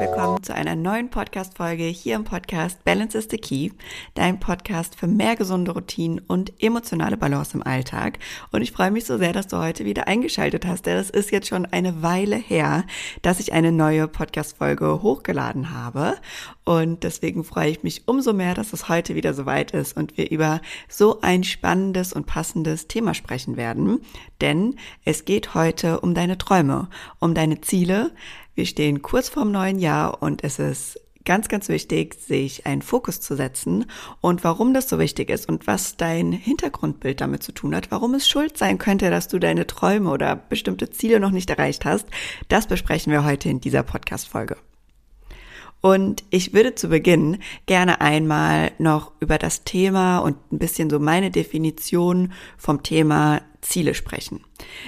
willkommen zu einer neuen Podcast-Folge hier im Podcast Balance is the Key, dein Podcast für mehr gesunde Routinen und emotionale Balance im Alltag. Und ich freue mich so sehr, dass du heute wieder eingeschaltet hast, denn es ist jetzt schon eine Weile her, dass ich eine neue Podcast-Folge hochgeladen habe. Und deswegen freue ich mich umso mehr, dass es heute wieder soweit ist und wir über so ein spannendes und passendes Thema sprechen werden. Denn es geht heute um deine Träume, um deine Ziele, wir stehen kurz vorm neuen Jahr und es ist ganz, ganz wichtig, sich einen Fokus zu setzen und warum das so wichtig ist und was dein Hintergrundbild damit zu tun hat, warum es schuld sein könnte, dass du deine Träume oder bestimmte Ziele noch nicht erreicht hast, das besprechen wir heute in dieser Podcast-Folge. Und ich würde zu Beginn gerne einmal noch über das Thema und ein bisschen so meine Definition vom Thema Ziele sprechen.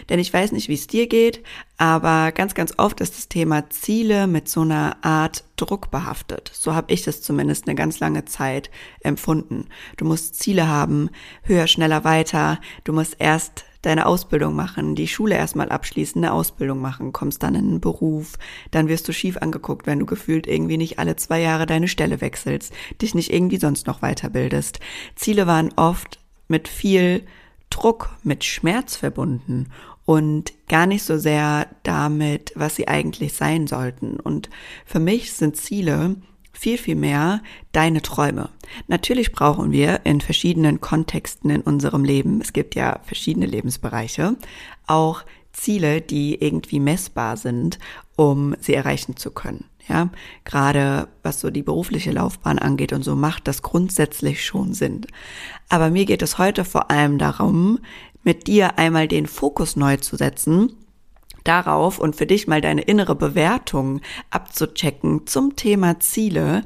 Denn ich weiß nicht, wie es dir geht, aber ganz, ganz oft ist das Thema Ziele mit so einer Art Druck behaftet. So habe ich das zumindest eine ganz lange Zeit empfunden. Du musst Ziele haben, höher, schneller, weiter. Du musst erst deine Ausbildung machen, die Schule erstmal abschließen, eine Ausbildung machen, kommst dann in einen Beruf, dann wirst du schief angeguckt, wenn du gefühlt irgendwie nicht alle zwei Jahre deine Stelle wechselst, dich nicht irgendwie sonst noch weiterbildest. Ziele waren oft mit viel Druck, mit Schmerz verbunden und gar nicht so sehr damit, was sie eigentlich sein sollten. Und für mich sind Ziele viel, viel mehr deine Träume. Natürlich brauchen wir in verschiedenen Kontexten in unserem Leben, es gibt ja verschiedene Lebensbereiche, auch Ziele, die irgendwie messbar sind, um sie erreichen zu können. Ja, gerade was so die berufliche Laufbahn angeht und so macht das grundsätzlich schon Sinn. Aber mir geht es heute vor allem darum, mit dir einmal den Fokus neu zu setzen darauf und für dich mal deine innere Bewertung abzuchecken zum Thema Ziele.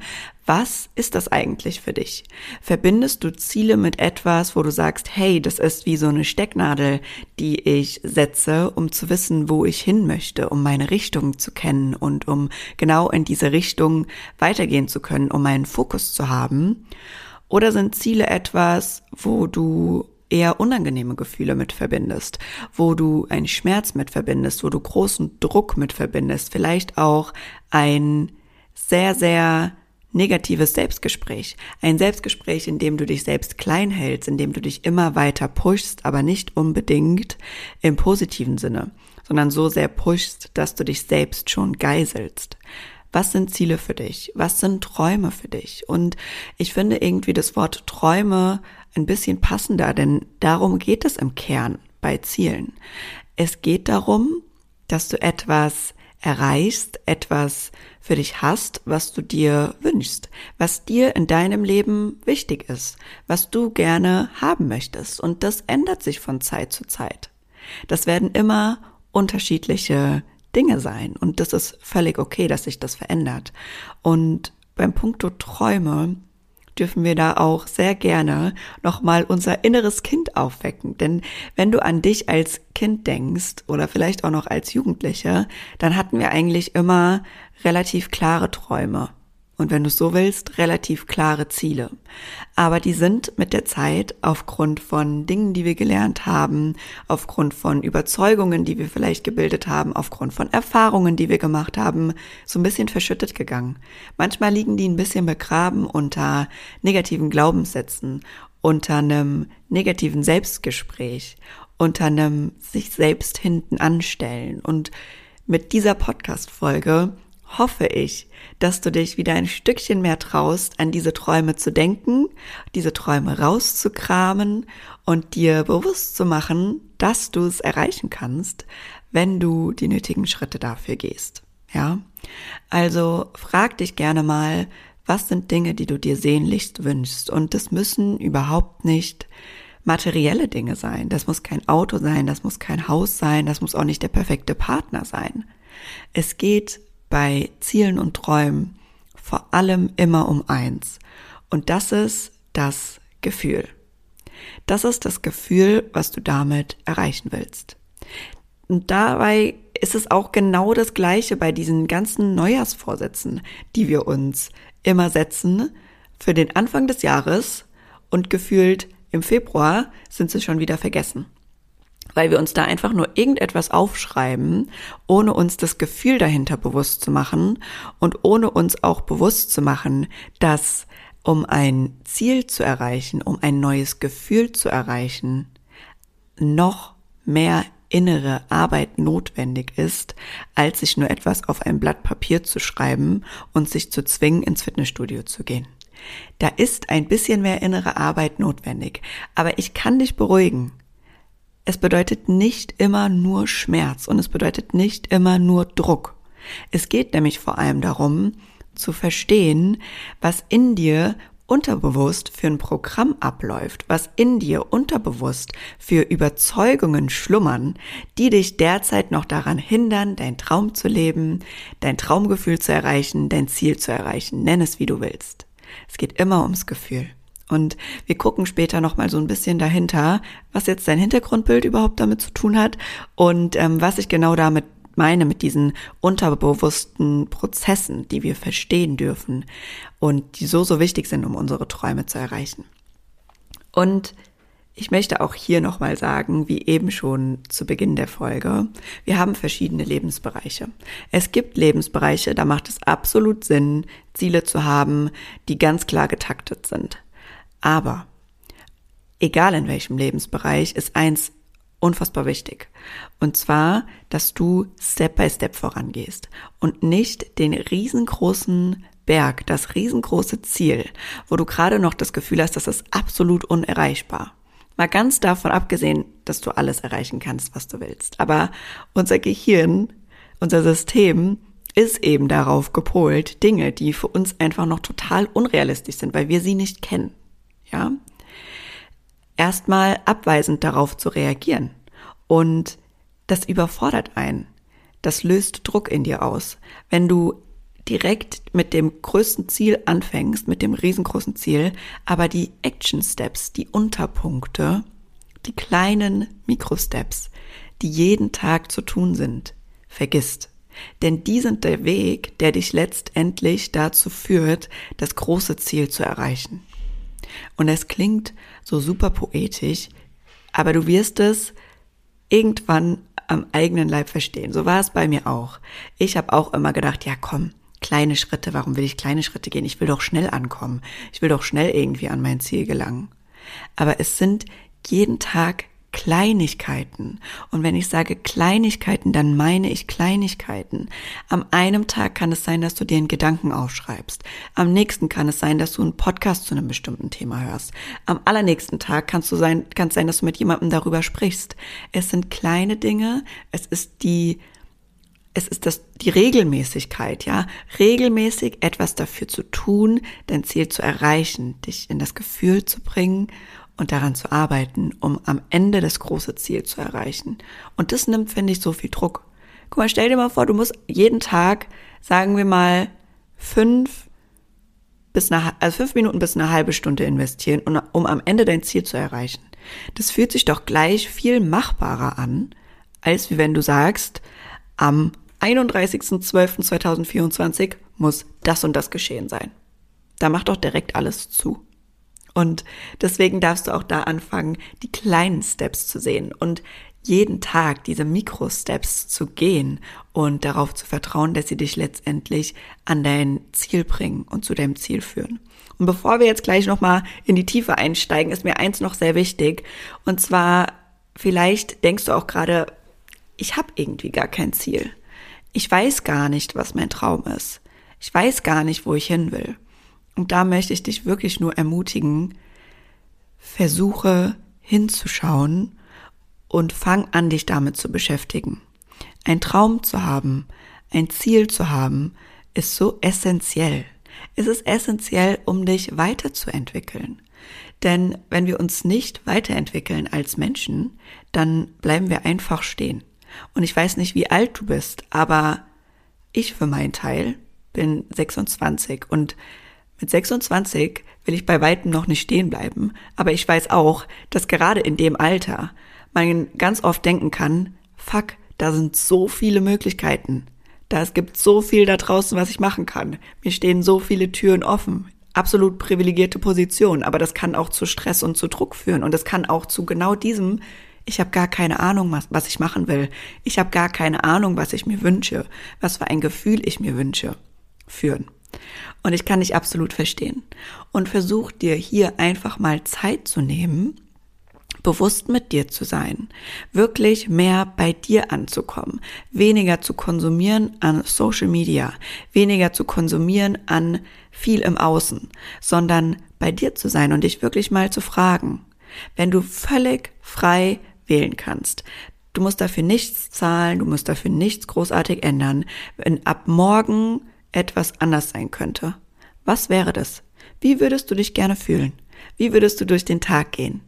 Was ist das eigentlich für dich? Verbindest du Ziele mit etwas, wo du sagst, hey, das ist wie so eine Stecknadel, die ich setze, um zu wissen, wo ich hin möchte, um meine Richtung zu kennen und um genau in diese Richtung weitergehen zu können, um meinen Fokus zu haben? Oder sind Ziele etwas, wo du eher unangenehme Gefühle mit verbindest, wo du einen Schmerz mit verbindest, wo du großen Druck mit verbindest, vielleicht auch ein sehr, sehr negatives Selbstgespräch. Ein Selbstgespräch, in dem du dich selbst klein hältst, in dem du dich immer weiter pushst, aber nicht unbedingt im positiven Sinne, sondern so sehr pushst, dass du dich selbst schon geiselst. Was sind Ziele für dich? Was sind Träume für dich? Und ich finde irgendwie das Wort Träume ein bisschen passender, denn darum geht es im Kern bei Zielen. Es geht darum, dass du etwas erreichst, etwas für dich hast, was du dir wünschst, was dir in deinem Leben wichtig ist, was du gerne haben möchtest. Und das ändert sich von Zeit zu Zeit. Das werden immer unterschiedliche Dinge sein. Und das ist völlig okay, dass sich das verändert. Und beim Punkto Träume dürfen wir da auch sehr gerne nochmal unser inneres Kind aufwecken. Denn wenn du an dich als Kind denkst oder vielleicht auch noch als Jugendliche, dann hatten wir eigentlich immer relativ klare Träume und wenn du so willst, relativ klare Ziele. Aber die sind mit der Zeit aufgrund von Dingen, die wir gelernt haben, aufgrund von Überzeugungen, die wir vielleicht gebildet haben, aufgrund von Erfahrungen, die wir gemacht haben, so ein bisschen verschüttet gegangen. Manchmal liegen die ein bisschen begraben unter negativen Glaubenssätzen, unter einem negativen Selbstgespräch, unter einem sich selbst hinten anstellen. Und mit dieser Podcast-Folge hoffe ich, dass du dich wieder ein Stückchen mehr traust, an diese Träume zu denken, diese Träume rauszukramen und dir bewusst zu machen, dass du es erreichen kannst, wenn du die nötigen Schritte dafür gehst. Ja? Also frag dich gerne mal, was sind Dinge, die du dir sehnlichst wünschst? Und das müssen überhaupt nicht materielle Dinge sein. Das muss kein Auto sein, das muss kein Haus sein, das muss auch nicht der perfekte Partner sein. Es geht bei Zielen und Träumen vor allem immer um eins. Und das ist das Gefühl. Das ist das Gefühl, was du damit erreichen willst. Und dabei ist es auch genau das Gleiche bei diesen ganzen Neujahrsvorsätzen, die wir uns immer setzen für den Anfang des Jahres und gefühlt im Februar sind sie schon wieder vergessen. Weil wir uns da einfach nur irgendetwas aufschreiben, ohne uns das Gefühl dahinter bewusst zu machen und ohne uns auch bewusst zu machen, dass um ein Ziel zu erreichen, um ein neues Gefühl zu erreichen, noch mehr innere Arbeit notwendig ist, als sich nur etwas auf ein Blatt Papier zu schreiben und sich zu zwingen, ins Fitnessstudio zu gehen. Da ist ein bisschen mehr innere Arbeit notwendig, aber ich kann dich beruhigen. Es bedeutet nicht immer nur Schmerz und es bedeutet nicht immer nur Druck. Es geht nämlich vor allem darum, zu verstehen, was in dir unterbewusst für ein Programm abläuft, was in dir unterbewusst für Überzeugungen schlummern, die dich derzeit noch daran hindern, dein Traum zu leben, dein Traumgefühl zu erreichen, dein Ziel zu erreichen. Nenn es, wie du willst. Es geht immer ums Gefühl. Und wir gucken später nochmal so ein bisschen dahinter, was jetzt dein Hintergrundbild überhaupt damit zu tun hat und ähm, was ich genau damit meine mit diesen unterbewussten Prozessen, die wir verstehen dürfen und die so, so wichtig sind, um unsere Träume zu erreichen. Und ich möchte auch hier nochmal sagen, wie eben schon zu Beginn der Folge, wir haben verschiedene Lebensbereiche. Es gibt Lebensbereiche, da macht es absolut Sinn, Ziele zu haben, die ganz klar getaktet sind. Aber egal in welchem Lebensbereich, ist eins unfassbar wichtig. Und zwar, dass du Step by Step vorangehst und nicht den riesengroßen Berg, das riesengroße Ziel, wo du gerade noch das Gefühl hast, das ist absolut unerreichbar. Mal ganz davon abgesehen, dass du alles erreichen kannst, was du willst. Aber unser Gehirn, unser System ist eben darauf gepolt, Dinge, die für uns einfach noch total unrealistisch sind, weil wir sie nicht kennen. Ja? erstmal abweisend darauf zu reagieren. Und das überfordert einen. Das löst Druck in dir aus. Wenn du direkt mit dem größten Ziel anfängst, mit dem riesengroßen Ziel, aber die Action Steps, die Unterpunkte, die kleinen Mikrosteps, die jeden Tag zu tun sind, vergisst. Denn die sind der Weg, der dich letztendlich dazu führt, das große Ziel zu erreichen. Und es klingt so super poetisch, aber du wirst es irgendwann am eigenen Leib verstehen. So war es bei mir auch. Ich habe auch immer gedacht, ja komm, kleine Schritte, warum will ich kleine Schritte gehen? Ich will doch schnell ankommen. Ich will doch schnell irgendwie an mein Ziel gelangen. Aber es sind jeden Tag Kleinigkeiten. Und wenn ich sage Kleinigkeiten, dann meine ich Kleinigkeiten. Am einem Tag kann es sein, dass du dir einen Gedanken aufschreibst. Am nächsten kann es sein, dass du einen Podcast zu einem bestimmten Thema hörst. Am allernächsten Tag kannst du sein, kann es sein, dass du mit jemandem darüber sprichst. Es sind kleine Dinge. Es ist die es ist das, die Regelmäßigkeit, ja, regelmäßig etwas dafür zu tun, dein Ziel zu erreichen, dich in das Gefühl zu bringen und daran zu arbeiten, um am Ende das große Ziel zu erreichen. Und das nimmt, finde ich, so viel Druck. Guck mal, stell dir mal vor, du musst jeden Tag, sagen wir mal, fünf bis eine, also fünf Minuten bis eine halbe Stunde investieren, um am Ende dein Ziel zu erreichen. Das fühlt sich doch gleich viel machbarer an, als wie wenn du sagst, am 31.12.2024 muss das und das geschehen sein. Da macht doch direkt alles zu. Und deswegen darfst du auch da anfangen, die kleinen Steps zu sehen und jeden Tag diese Mikro-Steps zu gehen und darauf zu vertrauen, dass sie dich letztendlich an dein Ziel bringen und zu deinem Ziel führen. Und bevor wir jetzt gleich nochmal in die Tiefe einsteigen, ist mir eins noch sehr wichtig. Und zwar, vielleicht denkst du auch gerade, ich habe irgendwie gar kein Ziel. Ich weiß gar nicht, was mein Traum ist. Ich weiß gar nicht, wo ich hin will. Und da möchte ich dich wirklich nur ermutigen, versuche hinzuschauen und fang an, dich damit zu beschäftigen. Ein Traum zu haben, ein Ziel zu haben, ist so essentiell. Es ist essentiell, um dich weiterzuentwickeln. Denn wenn wir uns nicht weiterentwickeln als Menschen, dann bleiben wir einfach stehen. Und ich weiß nicht, wie alt du bist, aber ich für meinen Teil bin 26 und mit 26 will ich bei weitem noch nicht stehen bleiben, aber ich weiß auch, dass gerade in dem Alter man ganz oft denken kann, fuck, da sind so viele Möglichkeiten. Da es gibt so viel da draußen, was ich machen kann. Mir stehen so viele Türen offen. Absolut privilegierte Position, aber das kann auch zu Stress und zu Druck führen und das kann auch zu genau diesem Ich habe gar keine Ahnung, was, was ich machen will. Ich habe gar keine Ahnung, was ich mir wünsche, was für ein Gefühl ich mir wünsche, führen. Und ich kann dich absolut verstehen. Und versuch dir hier einfach mal Zeit zu nehmen, bewusst mit dir zu sein, wirklich mehr bei dir anzukommen, weniger zu konsumieren an Social Media, weniger zu konsumieren an viel im Außen, sondern bei dir zu sein und dich wirklich mal zu fragen, wenn du völlig frei wählen kannst, du musst dafür nichts zahlen, du musst dafür nichts großartig ändern, wenn ab morgen etwas anders sein könnte, was wäre das? Wie würdest du dich gerne fühlen? Wie würdest du durch den Tag gehen?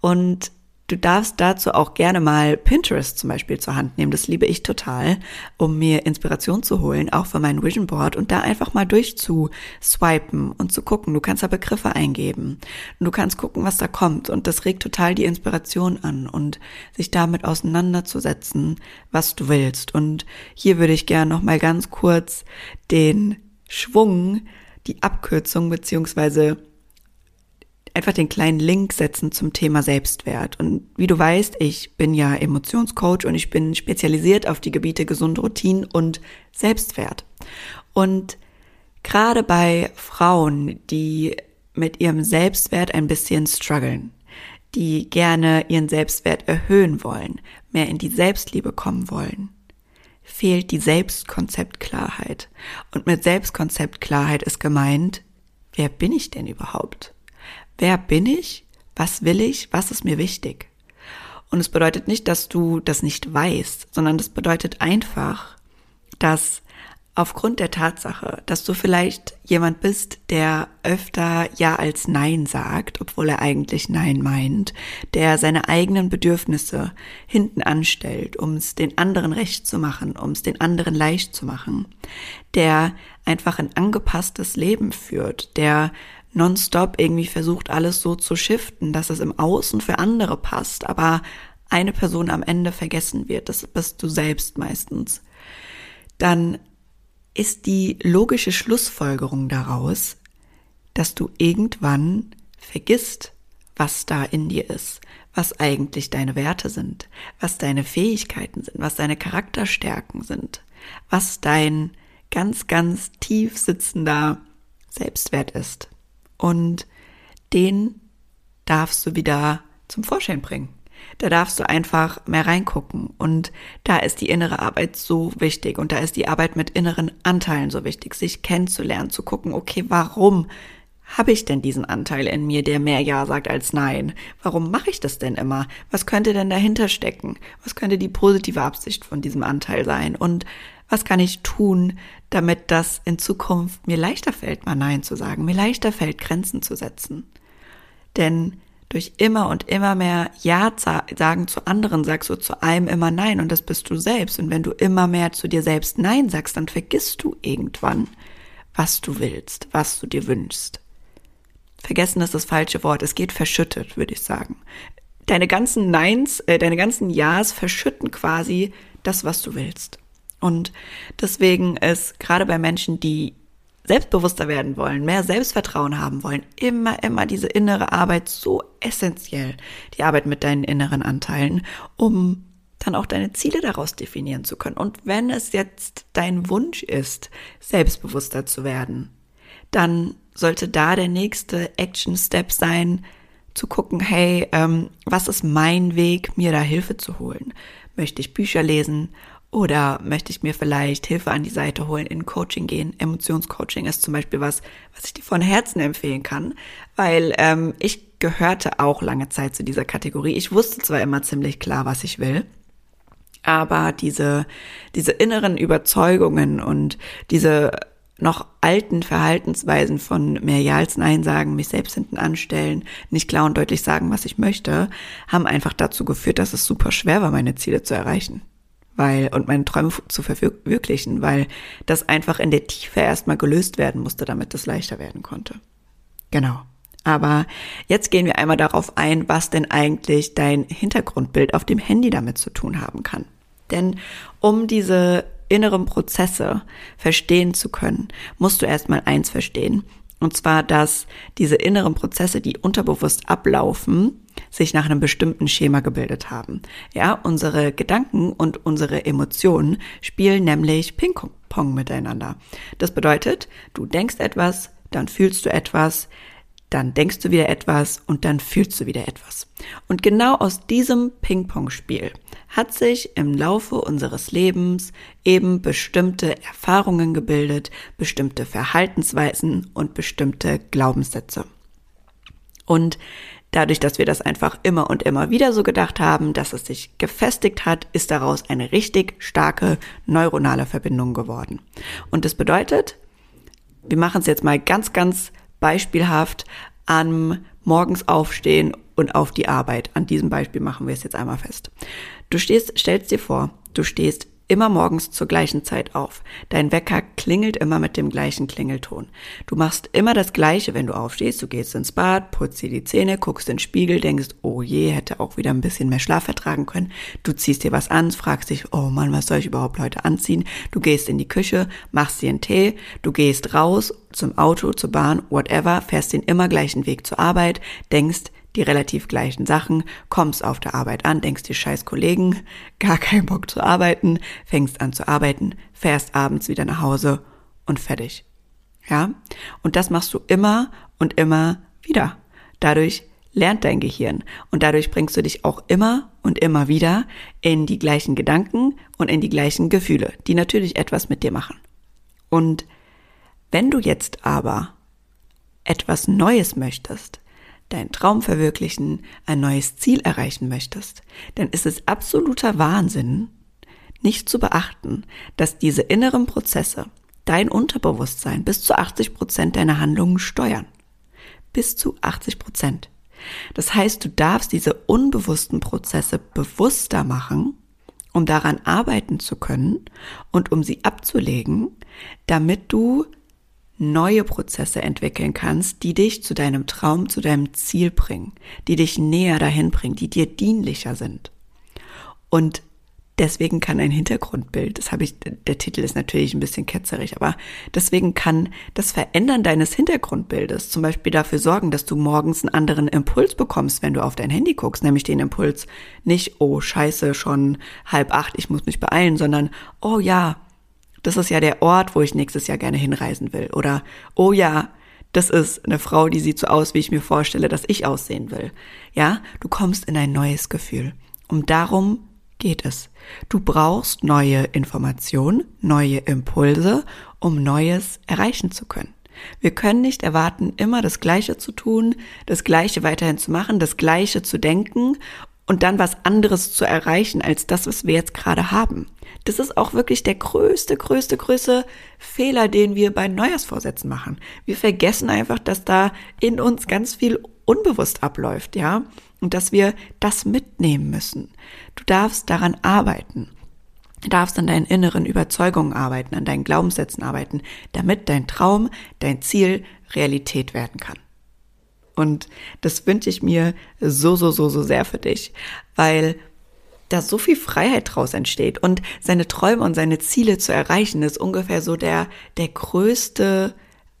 Und du darfst dazu auch gerne mal Pinterest zum Beispiel zur Hand nehmen. Das liebe ich total, um mir Inspiration zu holen, auch für mein Vision Board und da einfach mal durchzuswipen und zu gucken. Du kannst da Begriffe eingeben du kannst gucken, was da kommt. Und das regt total die Inspiration an und sich damit auseinanderzusetzen, was du willst. Und hier würde ich gerne noch mal ganz kurz den Schwung, die Abkürzung beziehungsweise einfach den kleinen Link setzen zum Thema Selbstwert. Und wie du weißt, ich bin ja Emotionscoach und ich bin spezialisiert auf die Gebiete gesunde Routinen und Selbstwert. Und gerade bei Frauen, die mit ihrem Selbstwert ein bisschen strugglen, die gerne ihren Selbstwert erhöhen wollen, mehr in die Selbstliebe kommen wollen, fehlt die Selbstkonzeptklarheit. Und mit Selbstkonzeptklarheit ist gemeint, wer bin ich denn überhaupt? Wer bin ich? Was will ich? Was ist mir wichtig? Und es bedeutet nicht, dass du das nicht weißt, sondern das bedeutet einfach, dass aufgrund der Tatsache, dass du vielleicht jemand bist, der öfter Ja als Nein sagt, obwohl er eigentlich Nein meint, der seine eigenen Bedürfnisse hinten anstellt, um es den anderen recht zu machen, um es den anderen leicht zu machen, der einfach ein angepasstes Leben führt, der nonstop irgendwie versucht, alles so zu shiften, dass es im Außen für andere passt, aber eine Person am Ende vergessen wird, das bist du selbst meistens, dann ist die logische Schlussfolgerung daraus, dass du irgendwann vergisst, was da in dir ist, was eigentlich deine Werte sind, was deine Fähigkeiten sind, was deine Charakterstärken sind, was dein ganz, ganz tief sitzender Selbstwert ist. Und den darfst du wieder zum Vorschein bringen. Da darfst du einfach mehr reingucken. Und da ist die innere Arbeit so wichtig. Und da ist die Arbeit mit inneren Anteilen so wichtig, sich kennenzulernen, zu gucken, okay, warum habe ich denn diesen Anteil in mir, der mehr Ja sagt als Nein? Warum mache ich das denn immer? Was könnte denn dahinter stecken? Was könnte die positive Absicht von diesem Anteil sein? Und was kann ich tun, damit das in Zukunft mir leichter fällt, mal Nein zu sagen, mir leichter fällt, Grenzen zu setzen? Denn durch immer und immer mehr Ja sagen zu anderen sagst du zu einem immer Nein und das bist du selbst. Und wenn du immer mehr zu dir selbst Nein sagst, dann vergisst du irgendwann, was du willst, was du dir wünschst. Vergessen ist das falsche Wort. Es geht verschüttet, würde ich sagen. Deine ganzen Neins, äh, deine ganzen Ja's verschütten quasi das, was du willst. Und deswegen ist gerade bei Menschen, die selbstbewusster werden wollen, mehr Selbstvertrauen haben wollen, immer, immer diese innere Arbeit so essentiell. Die Arbeit mit deinen inneren Anteilen, um dann auch deine Ziele daraus definieren zu können. Und wenn es jetzt dein Wunsch ist, selbstbewusster zu werden, dann sollte da der nächste Action Step sein, zu gucken, hey, ähm, was ist mein Weg, mir da Hilfe zu holen? Möchte ich Bücher lesen oder möchte ich mir vielleicht Hilfe an die Seite holen, in Coaching gehen? Emotionscoaching ist zum Beispiel was, was ich dir von Herzen empfehlen kann, weil ähm, ich gehörte auch lange Zeit zu dieser Kategorie. Ich wusste zwar immer ziemlich klar, was ich will, aber diese, diese inneren Überzeugungen und diese noch alten Verhaltensweisen von mehr Ja als Nein sagen, mich selbst hinten anstellen, nicht klar und deutlich sagen, was ich möchte, haben einfach dazu geführt, dass es super schwer war, meine Ziele zu erreichen weil und meine Träume zu verwirklichen, weil das einfach in der Tiefe erstmal gelöst werden musste, damit es leichter werden konnte. Genau. Aber jetzt gehen wir einmal darauf ein, was denn eigentlich dein Hintergrundbild auf dem Handy damit zu tun haben kann. Denn um diese inneren Prozesse verstehen zu können, musst du erstmal eins verstehen. Und zwar, dass diese inneren Prozesse, die unterbewusst ablaufen, sich nach einem bestimmten Schema gebildet haben. Ja, unsere Gedanken und unsere Emotionen spielen nämlich Ping-Pong miteinander. Das bedeutet, du denkst etwas, dann fühlst du etwas, dann denkst du wieder etwas und dann fühlst du wieder etwas. Und genau aus diesem Ping-Pong-Spiel hat sich im Laufe unseres Lebens eben bestimmte Erfahrungen gebildet, bestimmte Verhaltensweisen und bestimmte Glaubenssätze. Und dadurch, dass wir das einfach immer und immer wieder so gedacht haben, dass es sich gefestigt hat, ist daraus eine richtig starke neuronale Verbindung geworden. Und das bedeutet, wir machen es jetzt mal ganz, ganz beispielhaft am morgens aufstehen und auf die Arbeit. An diesem Beispiel machen wir es jetzt einmal fest. Du stehst, stellst dir vor, du stehst immer morgens zur gleichen Zeit auf. Dein Wecker klingelt immer mit dem gleichen Klingelton. Du machst immer das Gleiche, wenn du aufstehst. Du gehst ins Bad, putzt dir die Zähne, guckst in den Spiegel, denkst, oh je, hätte auch wieder ein bisschen mehr Schlaf vertragen können. Du ziehst dir was an, fragst dich, oh Mann, was soll ich überhaupt heute anziehen? Du gehst in die Küche, machst dir einen Tee, du gehst raus zum Auto, zur Bahn, whatever, fährst den immer gleichen Weg zur Arbeit, denkst, die relativ gleichen Sachen, kommst auf der Arbeit an, denkst dir scheiß Kollegen, gar keinen Bock zu arbeiten, fängst an zu arbeiten, fährst abends wieder nach Hause und fertig. Ja? Und das machst du immer und immer wieder. Dadurch lernt dein Gehirn und dadurch bringst du dich auch immer und immer wieder in die gleichen Gedanken und in die gleichen Gefühle, die natürlich etwas mit dir machen. Und wenn du jetzt aber etwas Neues möchtest, deinen Traum verwirklichen, ein neues Ziel erreichen möchtest, dann ist es absoluter Wahnsinn, nicht zu beachten, dass diese inneren Prozesse dein Unterbewusstsein bis zu 80 Prozent deiner Handlungen steuern. Bis zu 80 Prozent. Das heißt, du darfst diese unbewussten Prozesse bewusster machen, um daran arbeiten zu können und um sie abzulegen, damit du neue Prozesse entwickeln kannst, die dich zu deinem Traum, zu deinem Ziel bringen, die dich näher dahin bringen, die dir dienlicher sind. Und deswegen kann ein Hintergrundbild, das habe ich, der Titel ist natürlich ein bisschen ketzerig, aber deswegen kann das Verändern deines Hintergrundbildes zum Beispiel dafür sorgen, dass du morgens einen anderen Impuls bekommst, wenn du auf dein Handy guckst, nämlich den Impuls nicht, oh scheiße, schon halb acht, ich muss mich beeilen, sondern, oh ja, das ist ja der Ort, wo ich nächstes Jahr gerne hinreisen will. Oder, oh ja, das ist eine Frau, die sieht so aus, wie ich mir vorstelle, dass ich aussehen will. Ja, du kommst in ein neues Gefühl. Um darum geht es. Du brauchst neue Informationen, neue Impulse, um Neues erreichen zu können. Wir können nicht erwarten, immer das Gleiche zu tun, das Gleiche weiterhin zu machen, das Gleiche zu denken und dann was anderes zu erreichen als das, was wir jetzt gerade haben. Das ist auch wirklich der größte, größte, größte Fehler, den wir bei Neujahrsvorsätzen machen. Wir vergessen einfach, dass da in uns ganz viel unbewusst abläuft, ja, und dass wir das mitnehmen müssen. Du darfst daran arbeiten. Du darfst an deinen inneren Überzeugungen arbeiten, an deinen Glaubenssätzen arbeiten, damit dein Traum, dein Ziel Realität werden kann. Und das wünsche ich mir so, so, so, so sehr für dich, weil da so viel Freiheit draus entsteht und seine Träume und seine Ziele zu erreichen, ist ungefähr so der, der größte,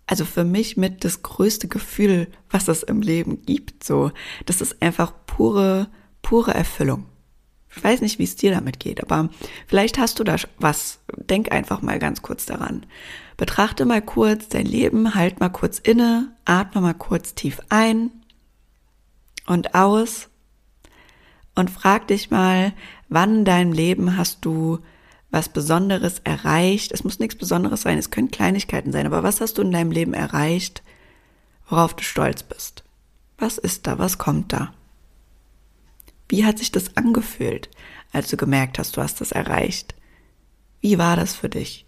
also für mich mit das größte Gefühl, was es im Leben gibt, so. Das ist einfach pure, pure Erfüllung. Ich weiß nicht, wie es dir damit geht, aber vielleicht hast du da was. Denk einfach mal ganz kurz daran. Betrachte mal kurz dein Leben, halt mal kurz inne, atme mal kurz tief ein und aus und frag dich mal, wann in deinem Leben hast du was Besonderes erreicht? Es muss nichts Besonderes sein, es können Kleinigkeiten sein, aber was hast du in deinem Leben erreicht, worauf du stolz bist? Was ist da? Was kommt da? Wie hat sich das angefühlt, als du gemerkt hast, du hast das erreicht? Wie war das für dich?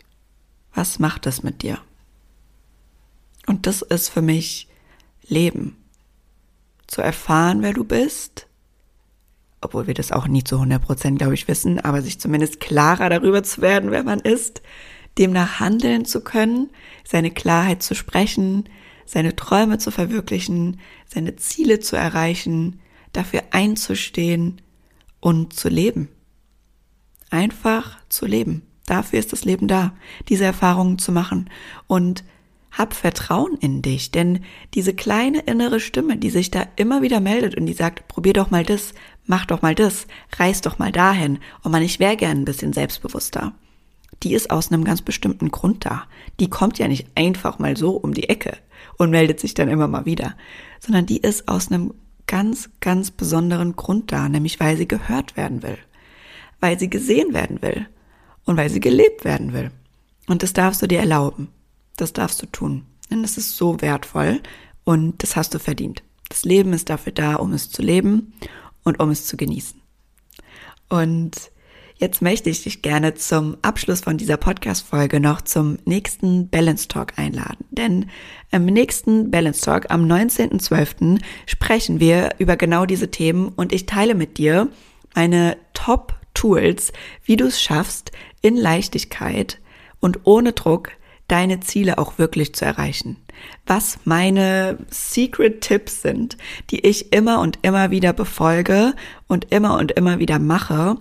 Was macht das mit dir? Und das ist für mich Leben. Zu erfahren, wer du bist, obwohl wir das auch nie zu 100 Prozent, glaube ich, wissen, aber sich zumindest klarer darüber zu werden, wer man ist, demnach handeln zu können, seine Klarheit zu sprechen, seine Träume zu verwirklichen, seine Ziele zu erreichen, dafür einzustehen und zu leben. Einfach zu leben. Dafür ist das Leben da, diese Erfahrungen zu machen und hab Vertrauen in dich, denn diese kleine innere Stimme, die sich da immer wieder meldet und die sagt, probier doch mal das, mach doch mal das, reiß doch mal dahin und man, ich wäre gern ein bisschen selbstbewusster. Die ist aus einem ganz bestimmten Grund da. Die kommt ja nicht einfach mal so um die Ecke und meldet sich dann immer mal wieder, sondern die ist aus einem ganz, ganz besonderen Grund da, nämlich weil sie gehört werden will, weil sie gesehen werden will und weil sie gelebt werden will. Und das darfst du dir erlauben. Das darfst du tun. Denn das ist so wertvoll und das hast du verdient. Das Leben ist dafür da, um es zu leben und um es zu genießen. Und jetzt möchte ich dich gerne zum Abschluss von dieser Podcast-Folge noch zum nächsten Balance Talk einladen. Denn im nächsten Balance Talk am 19.12. sprechen wir über genau diese Themen und ich teile mit dir meine Top Tools, wie du es schaffst, in Leichtigkeit und ohne Druck deine Ziele auch wirklich zu erreichen. Was meine Secret Tipps sind, die ich immer und immer wieder befolge und immer und immer wieder mache,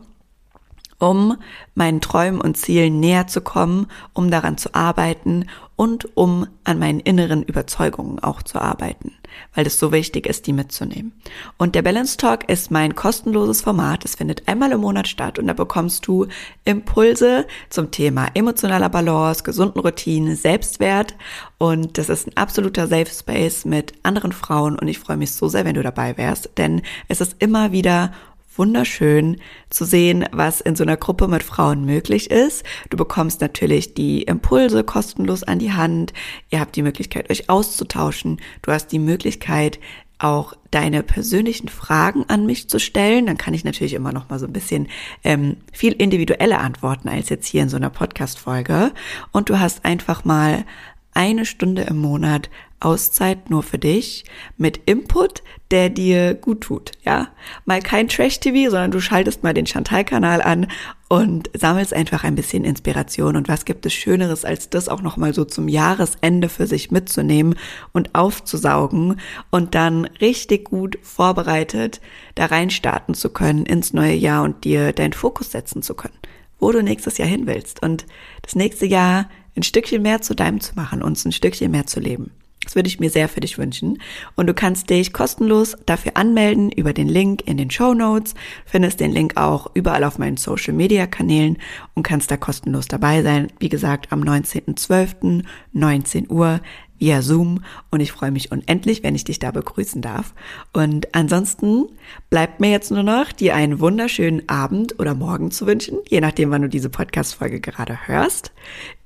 um meinen Träumen und Zielen näher zu kommen, um daran zu arbeiten und um an meinen inneren Überzeugungen auch zu arbeiten, weil es so wichtig ist, die mitzunehmen. Und der Balance Talk ist mein kostenloses Format. Es findet einmal im Monat statt und da bekommst du Impulse zum Thema emotionaler Balance, gesunden Routinen, Selbstwert und das ist ein absoluter Safe Space mit anderen Frauen und ich freue mich so sehr, wenn du dabei wärst, denn es ist immer wieder wunderschön zu sehen, was in so einer Gruppe mit Frauen möglich ist. Du bekommst natürlich die Impulse kostenlos an die Hand. Ihr habt die Möglichkeit, euch auszutauschen. Du hast die Möglichkeit, auch deine persönlichen Fragen an mich zu stellen. Dann kann ich natürlich immer noch mal so ein bisschen ähm, viel individuelle antworten als jetzt hier in so einer Podcast-Folge. Und du hast einfach mal eine Stunde im Monat Auszeit nur für dich mit Input, der dir gut tut, ja? Mal kein Trash-TV, sondern du schaltest mal den Chantal-Kanal an und sammelst einfach ein bisschen Inspiration. Und was gibt es Schöneres, als das auch nochmal so zum Jahresende für sich mitzunehmen und aufzusaugen und dann richtig gut vorbereitet da reinstarten zu können ins neue Jahr und dir deinen Fokus setzen zu können, wo du nächstes Jahr hin willst und das nächste Jahr ein Stückchen mehr zu deinem zu machen und ein Stückchen mehr zu leben. Das würde ich mir sehr für dich wünschen. Und du kannst dich kostenlos dafür anmelden über den Link in den Show Notes. Findest den Link auch überall auf meinen Social Media Kanälen und kannst da kostenlos dabei sein. Wie gesagt, am 19.12. 19 Uhr via Zoom und ich freue mich unendlich, wenn ich dich da begrüßen darf. Und ansonsten bleibt mir jetzt nur noch, dir einen wunderschönen Abend oder Morgen zu wünschen, je nachdem, wann du diese Podcast-Folge gerade hörst.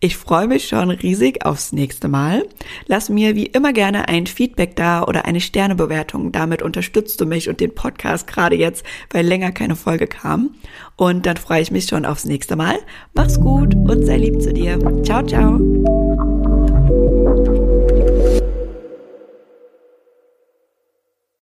Ich freue mich schon riesig aufs nächste Mal. Lass mir wie immer gerne ein Feedback da oder eine Sternebewertung. Damit unterstützt du mich und den Podcast gerade jetzt, weil länger keine Folge kam. Und dann freue ich mich schon aufs nächste Mal. Mach's gut und sei lieb zu dir. Ciao, ciao.